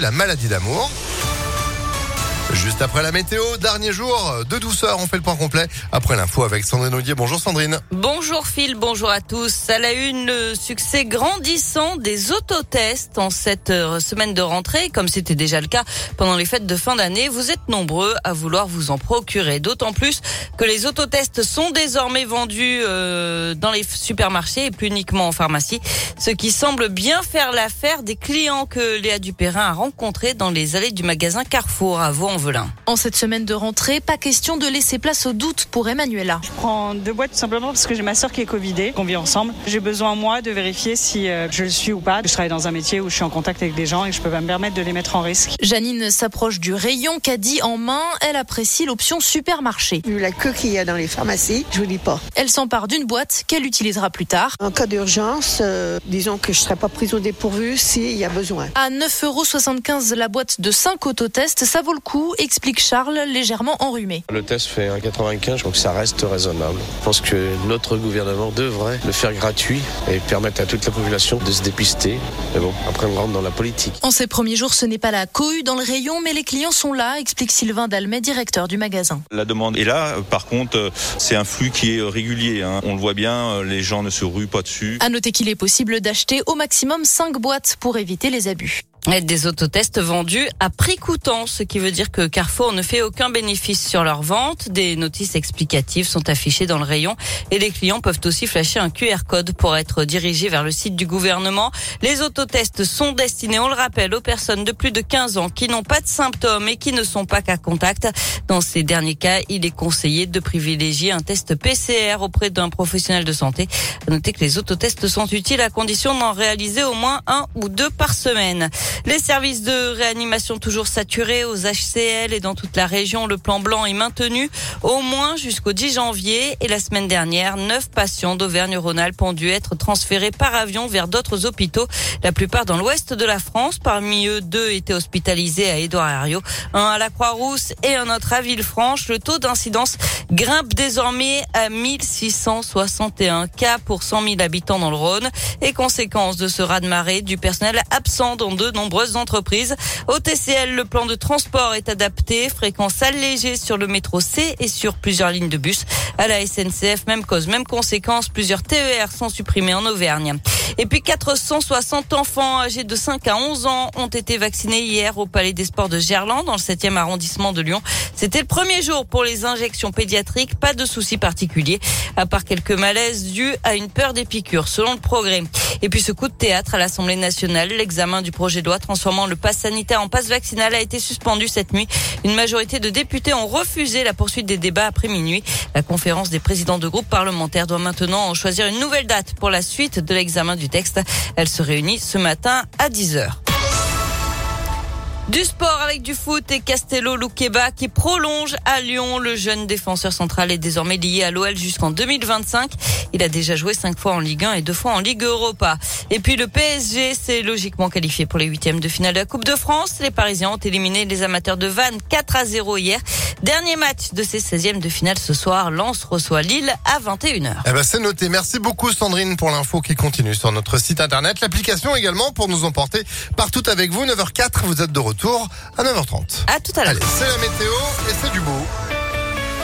la maladie d'amour. Juste après la météo, dernier jour de douceur, on fait le point complet après l'info avec Sandrine Audier. Bonjour Sandrine. Bonjour Phil, bonjour à tous. À la une, le succès grandissant des autotests en cette euh, semaine de rentrée, comme c'était déjà le cas pendant les fêtes de fin d'année. Vous êtes nombreux à vouloir vous en procurer, d'autant plus que les autotests sont désormais vendus euh, dans les supermarchés et plus uniquement en pharmacie, ce qui semble bien faire l'affaire des clients que Léa Dupérin a rencontrés dans les allées du magasin Carrefour à en en cette semaine de rentrée, pas question de laisser place au doute pour Emmanuela. Je prends deux boîtes tout simplement parce que j'ai ma soeur qui est Covidée, qu'on vit ensemble. J'ai besoin moi de vérifier si euh, je le suis ou pas. Je travaille dans un métier où je suis en contact avec des gens et je peux pas me permettre de les mettre en risque. Janine s'approche du rayon caddie en main. Elle apprécie l'option supermarché. Vu la queue qu'il y a dans les pharmacies, je vous dis pas. Elle s'empare d'une boîte qu'elle utilisera plus tard. En cas d'urgence, euh, disons que je serai pas prise au dépourvu s'il y a besoin. À 9,75€ la boîte de 5 autotests, ça vaut le coup explique Charles, légèrement enrhumé. Le test fait 1,95, donc ça reste raisonnable. Je pense que notre gouvernement devrait le faire gratuit et permettre à toute la population de se dépister. Mais bon, après on rentre dans la politique. En ces premiers jours, ce n'est pas la cohue dans le rayon, mais les clients sont là, explique Sylvain Dalmet, directeur du magasin. La demande est là. Par contre, c'est un flux qui est régulier. Hein. On le voit bien, les gens ne se ruent pas dessus. À noter qu'il est possible d'acheter au maximum 5 boîtes pour éviter les abus. Des autotests vendus à prix coûtant, ce qui veut dire que Carrefour ne fait aucun bénéfice sur leur vente. Des notices explicatives sont affichées dans le rayon et les clients peuvent aussi flasher un QR code pour être dirigés vers le site du gouvernement. Les autotests sont destinés, on le rappelle, aux personnes de plus de 15 ans qui n'ont pas de symptômes et qui ne sont pas qu'à contact. Dans ces derniers cas, il est conseillé de privilégier un test PCR auprès d'un professionnel de santé. À noter que les autotests sont utiles à condition d'en réaliser au moins un ou deux par semaine. Les services de réanimation toujours saturés aux HCL et dans toute la région. Le plan blanc est maintenu au moins jusqu'au 10 janvier. Et la semaine dernière, neuf patients d'Auvergne-Rhône-Alpes ont dû être transférés par avion vers d'autres hôpitaux, la plupart dans l'ouest de la France. Parmi eux, deux étaient hospitalisés à Édouard Herriot, un à la Croix-Rousse et un autre à Villefranche. Le taux d'incidence grimpe désormais à 1661 cas pour 100 000 habitants dans le Rhône. Et conséquence de ce raz-de-marée, du personnel absent dans de nombreuses entreprises. Au TCL, le plan de transport est adapté, fréquence allégée sur le métro C et sur plusieurs lignes de bus. À la SNCF, même cause, même conséquence, plusieurs TER sont supprimés en Auvergne. Et puis 460 enfants âgés de 5 à 11 ans ont été vaccinés hier au Palais des Sports de Gerland, dans le 7e arrondissement de Lyon. C'était le premier jour pour les injections pédiatriques, pas de soucis particuliers, à part quelques malaises dus à une peur des piqûres, selon le progrès. Et puis ce coup de théâtre à l'Assemblée nationale, l'examen du projet de loi transformant le pass sanitaire en passe vaccinal a été suspendu cette nuit. Une majorité de députés ont refusé la poursuite des débats après minuit. La conférence des présidents de groupes parlementaires doit maintenant choisir une nouvelle date pour la suite de l'examen du texte. Elle se réunit ce matin à 10h. Du sport avec du foot et Castello Luqueba qui prolonge à Lyon. Le jeune défenseur central est désormais lié à l'OL jusqu'en 2025. Il a déjà joué cinq fois en Ligue 1 et deux fois en Ligue Europa. Et puis le PSG s'est logiquement qualifié pour les huitièmes de finale de la Coupe de France. Les Parisiens ont éliminé les amateurs de Vannes 4 à 0 hier. Dernier match de ces 16e de finale ce soir. Lens reçoit Lille à 21h. Eh ben, c'est noté. Merci beaucoup Sandrine pour l'info qui continue sur notre site internet. L'application également pour nous emporter partout avec vous. 9h04, vous êtes de retour à 9h30. À tout à l'heure. Allez, c'est la météo et c'est du beau.